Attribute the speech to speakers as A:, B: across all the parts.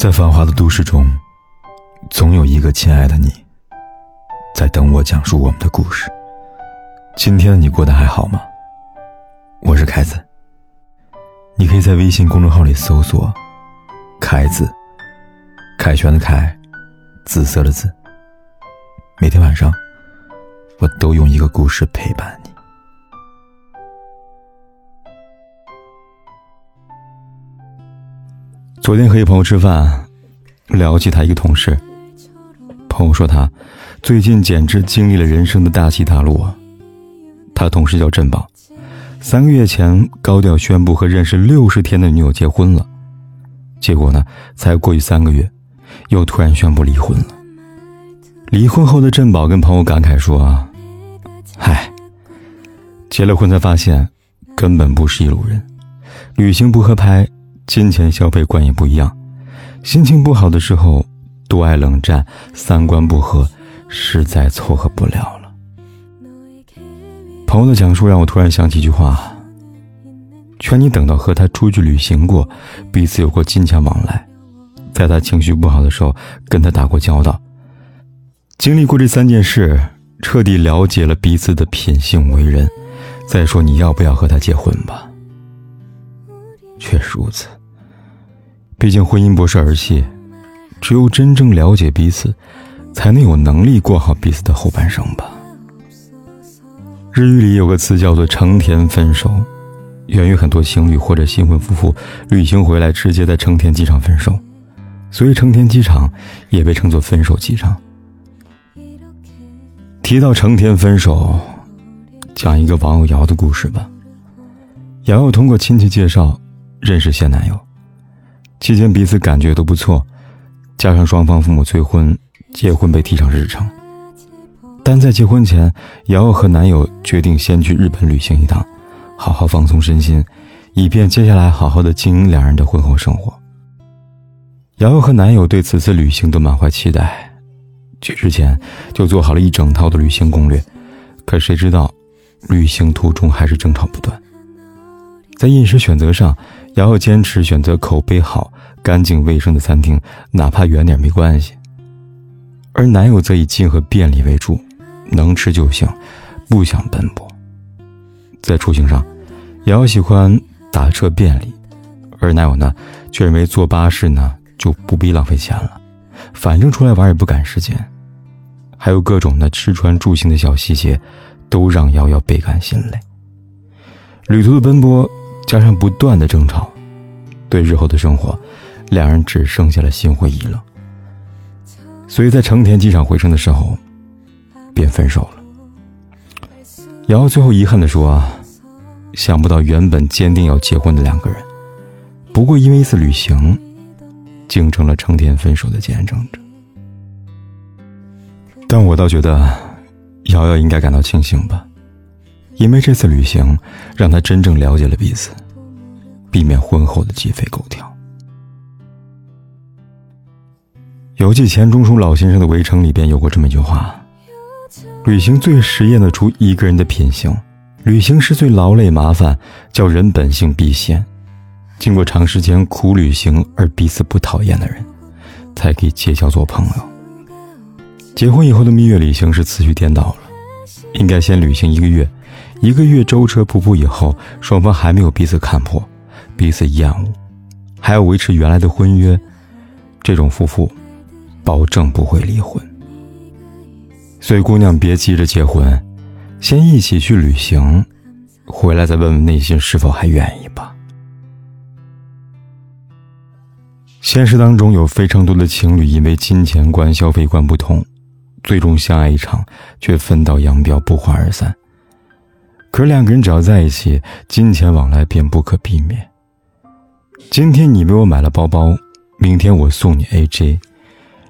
A: 在繁华的都市中，总有一个亲爱的你，在等我讲述我们的故事。今天的你过得还好吗？我是凯子。你可以在微信公众号里搜索“凯子”，凯旋的凯，紫色的紫。每天晚上，我都用一个故事陪伴你。昨天和一朋友吃饭，聊起他一个同事。朋友说他最近简直经历了人生的大起大落。他同事叫振宝，三个月前高调宣布和认识六十天的女友结婚了，结果呢，才过去三个月，又突然宣布离婚了。离婚后的振宝跟朋友感慨说啊：“嗨，结了婚才发现，根本不是一路人，旅行不合拍。”金钱消费观也不一样，心情不好的时候多爱冷战，三观不合，实在凑合不了了。朋友的讲述让我突然想起一句话：劝你等到和他出去旅行过，彼此有过金钱往来，在他情绪不好的时候跟他打过交道，经历过这三件事，彻底了解了彼此的品性为人，再说你要不要和他结婚吧。确实如此。毕竟婚姻不是儿戏，只有真正了解彼此，才能有能力过好彼此的后半生吧。日语里有个词叫做“成田分手”，源于很多情侣或者新婚夫妇旅行回来直接在成田机场分手，所以成田机场也被称作分手机场。提到成田分手，讲一个网友瑶的故事吧。瑶瑶通过亲戚介绍认识现男友。期间彼此感觉都不错，加上双方父母催婚，结婚被提上日程。但在结婚前，瑶瑶和男友决定先去日本旅行一趟，好好放松身心，以便接下来好好的经营两人的婚后生活。瑶瑶和男友对此次旅行都满怀期待，去之前就做好了一整套的旅行攻略。可谁知道，旅行途中还是争吵不断。在饮食选择上，瑶瑶坚持选择口碑好、干净卫生的餐厅，哪怕远点没关系。而男友则以近和便利为主，能吃就行，不想奔波。在出行上，瑶瑶喜欢打车便利，而男友呢，却认为坐巴士呢就不必浪费钱了，反正出来玩也不赶时间。还有各种的吃穿住行的小细节，都让瑶瑶倍感心累。旅途的奔波。加上不断的争吵，对日后的生活，两人只剩下了心灰意冷。所以在成田机场回程的时候，便分手了。瑶瑶最后遗憾的说：“想不到原本坚定要结婚的两个人，不过因为一次旅行，竟成了成田分手的见证者。”但我倒觉得，瑶瑶应该感到庆幸吧。因为这次旅行，让他真正了解了彼此，避免婚后的鸡飞狗跳。游记钱钟书老先生的《围城》里边有过这么一句话：“旅行最实验得出一个人的品性，旅行是最劳累麻烦，叫人本性必现。经过长时间苦旅行而彼此不讨厌的人，才可以结交做朋友。结婚以后的蜜月旅行是次序颠倒了，应该先旅行一个月。”一个月舟车仆仆以后，双方还没有彼此看破、彼此厌恶，还要维持原来的婚约，这种夫妇保证不会离婚。所以，姑娘别急着结婚，先一起去旅行，回来再问问内心是否还愿意吧。现实当中有非常多的情侣因为金钱观、消费观不同，最终相爱一场，却分道扬镳，不欢而散。可是两个人只要在一起，金钱往来便不可避免。今天你为我买了包包，明天我送你 AJ。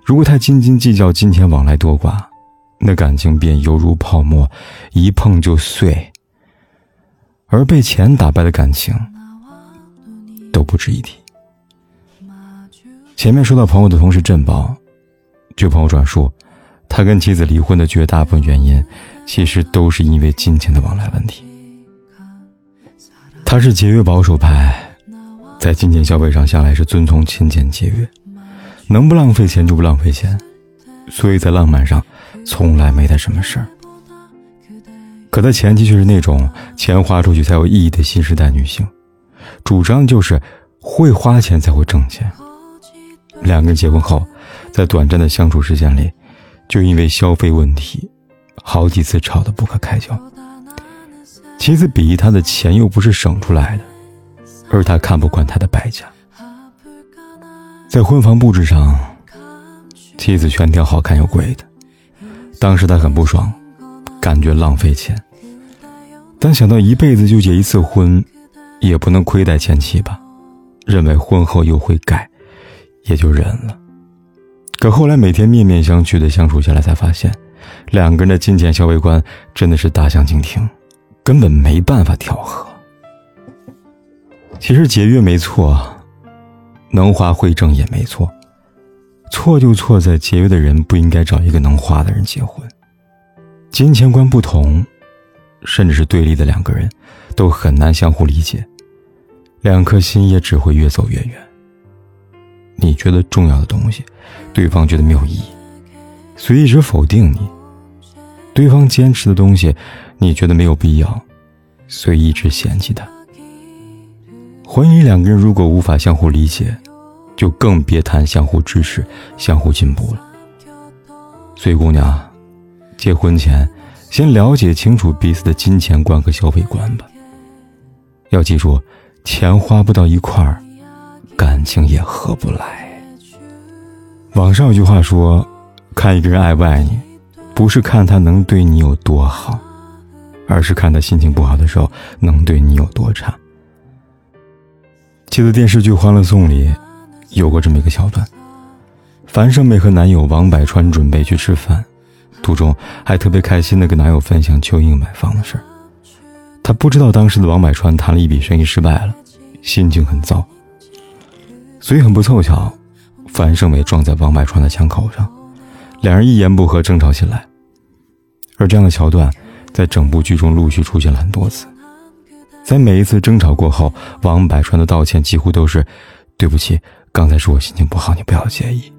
A: 如果太斤斤计较金钱往来多寡，那感情便犹如泡沫，一碰就碎。而被钱打败的感情，都不值一提。前面说到朋友的同事振宝，据朋友转述。他跟妻子离婚的绝大部分原因，其实都是因为金钱的往来问题。他是节约保守派，在金钱消费上向来是遵从勤俭节约，能不浪费钱就不浪费钱，所以在浪漫上从来没他什么事儿。可他前妻却是那种钱花出去才有意义的新时代女性，主张就是会花钱才会挣钱。两个人结婚后，在短暂的相处时间里，就因为消费问题，好几次吵得不可开交。妻子鄙夷他的钱又不是省出来的，而他看不惯他的败家。在婚房布置上，妻子全挑好看又贵的，当时他很不爽。感觉浪费钱，但想到一辈子就结一次婚，也不能亏待前妻吧，认为婚后又会改，也就忍了。可后来每天面面相觑的相处下来，才发现，两个人的金钱消费观真的是大相径庭，根本没办法调和。其实节约没错，能花会挣也没错，错就错在节约的人不应该找一个能花的人结婚。金钱观不同，甚至是对立的两个人，都很难相互理解，两颗心也只会越走越远。你觉得重要的东西，对方觉得没有意义，所以一直否定你；对方坚持的东西，你觉得没有必要，所以一直嫌弃他。婚姻两个人如果无法相互理解，就更别谈相互支持、相互进步了。所以，姑娘。结婚前，先了解清楚彼此的金钱观和消费观吧。要记住，钱花不到一块儿，感情也合不来。网上有句话说：“看一个人爱不爱你，不是看他能对你有多好，而是看他心情不好的时候能对你有多差。”记得电视剧《欢乐颂》里有过这么一个桥段：樊胜美和男友王百川准备去吃饭。途中还特别开心的跟男友分享邱莹买房的事儿。她不知道当时的王百川谈了一笔生意失败了，心情很糟。所以很不凑巧，樊胜美撞在王百川的枪口上，两人一言不合争吵起来。而这样的桥段在整部剧中陆续出现了很多次。在每一次争吵过后，王百川的道歉几乎都是：“对不起，刚才是我心情不好，你不要介意。”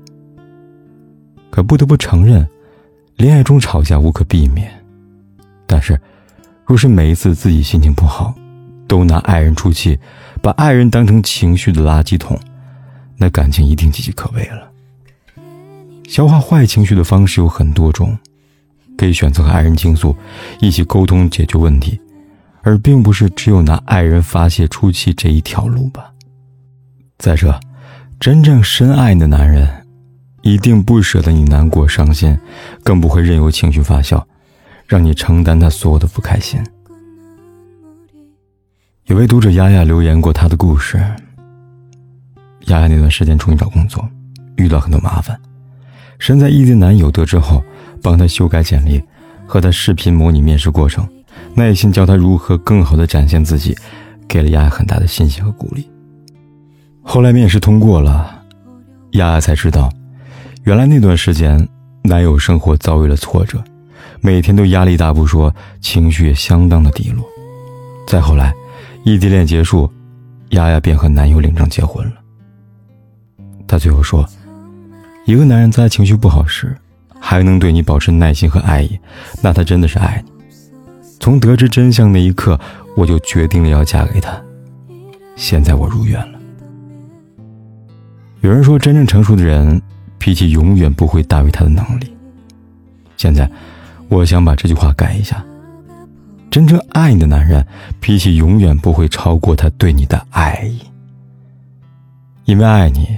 A: 可不得不承认。恋爱中吵架无可避免，但是，若是每一次自己心情不好，都拿爱人出气，把爱人当成情绪的垃圾桶，那感情一定岌岌可危了。消化坏情绪的方式有很多种，可以选择和爱人倾诉，一起沟通解决问题，而并不是只有拿爱人发泄出气这一条路吧。再者，真正深爱你的男人。一定不舍得你难过伤心，更不会任由情绪发酵，让你承担他所有的不开心。有位读者丫丫留言过她的故事。丫丫那段时间重新找工作，遇到很多麻烦，身在异地男友得知后，帮他修改简历，和他视频模拟面试过程，耐心教他如何更好的展现自己，给了丫丫很大的信心和鼓励。后来面试通过了，丫丫才知道。原来那段时间，男友生活遭遇了挫折，每天都压力大不说，情绪也相当的低落。再后来，异地恋结束，丫丫便和男友领证结婚了。她最后说：“一个男人在情绪不好时，还能对你保持耐心和爱意，那他真的是爱你。”从得知真相那一刻，我就决定了要嫁给他。现在我如愿了。有人说，真正成熟的人。脾气永远不会大于他的能力。现在，我想把这句话改一下：真正爱你的男人，脾气永远不会超过他对你的爱意。因为爱你，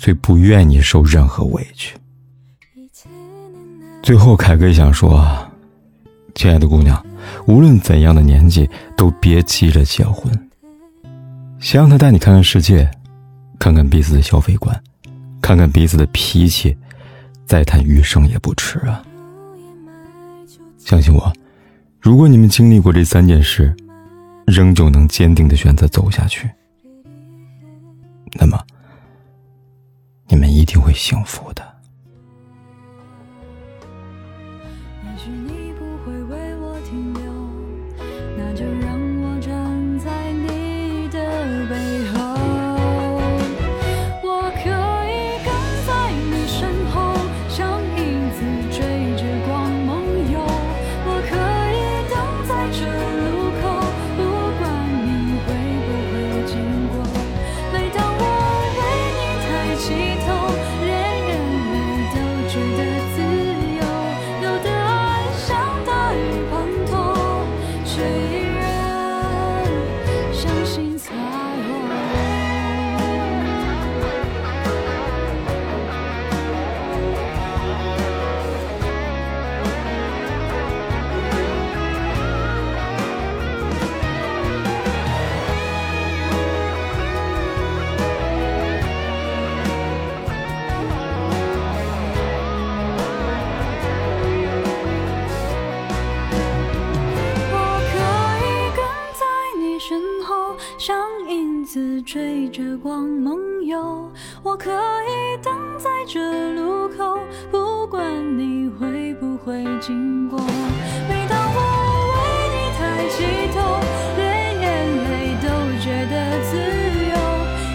A: 最不愿你受任何委屈。最后，凯哥也想说：亲爱的姑娘，无论怎样的年纪，都别急着结婚。先让他带你看看世界，看看彼此的消费观。看看彼此的脾气，再谈余生也不迟啊！相信我，如果你们经历过这三件事，仍旧能坚定的选择走下去，那么你们一定会幸福的。
B: 追着光梦游。我可以等在这路口，不管你会不会经过。每当我为你抬起头，连眼泪都觉得自由。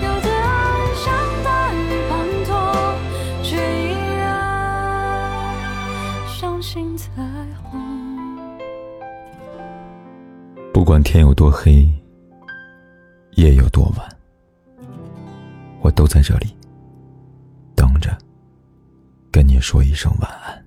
B: 有的爱像大雨滂沱，却依然相信彩虹。
A: 不管天有多黑，夜有多晚，我都在这里等着，跟你说一声晚安。